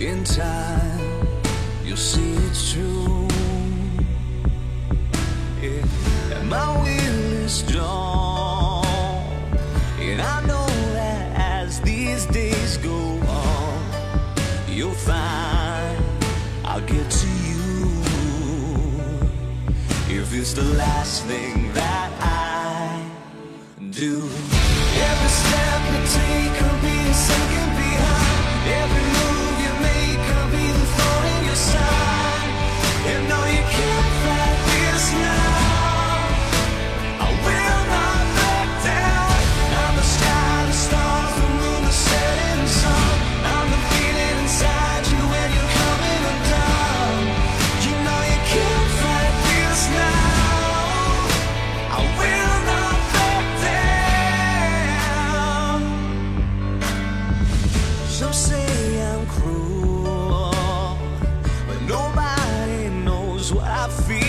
In time, you'll see it's true. Yeah. My will is strong, and I know that as these days go on, you'll find I'll get to you. If it's the last thing that I do. what I feel.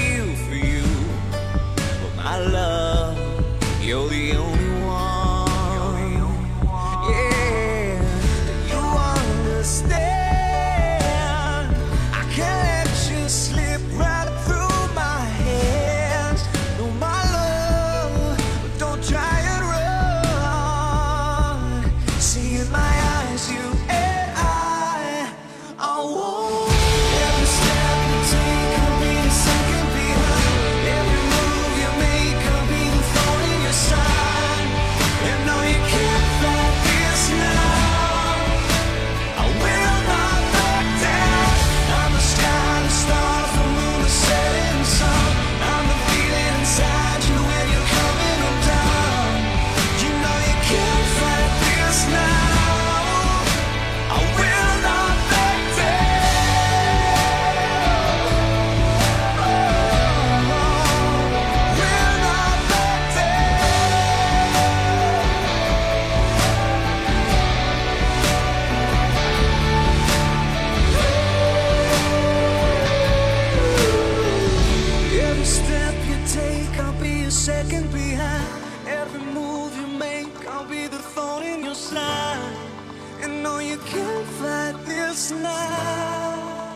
your side, and no, you can't fight this now.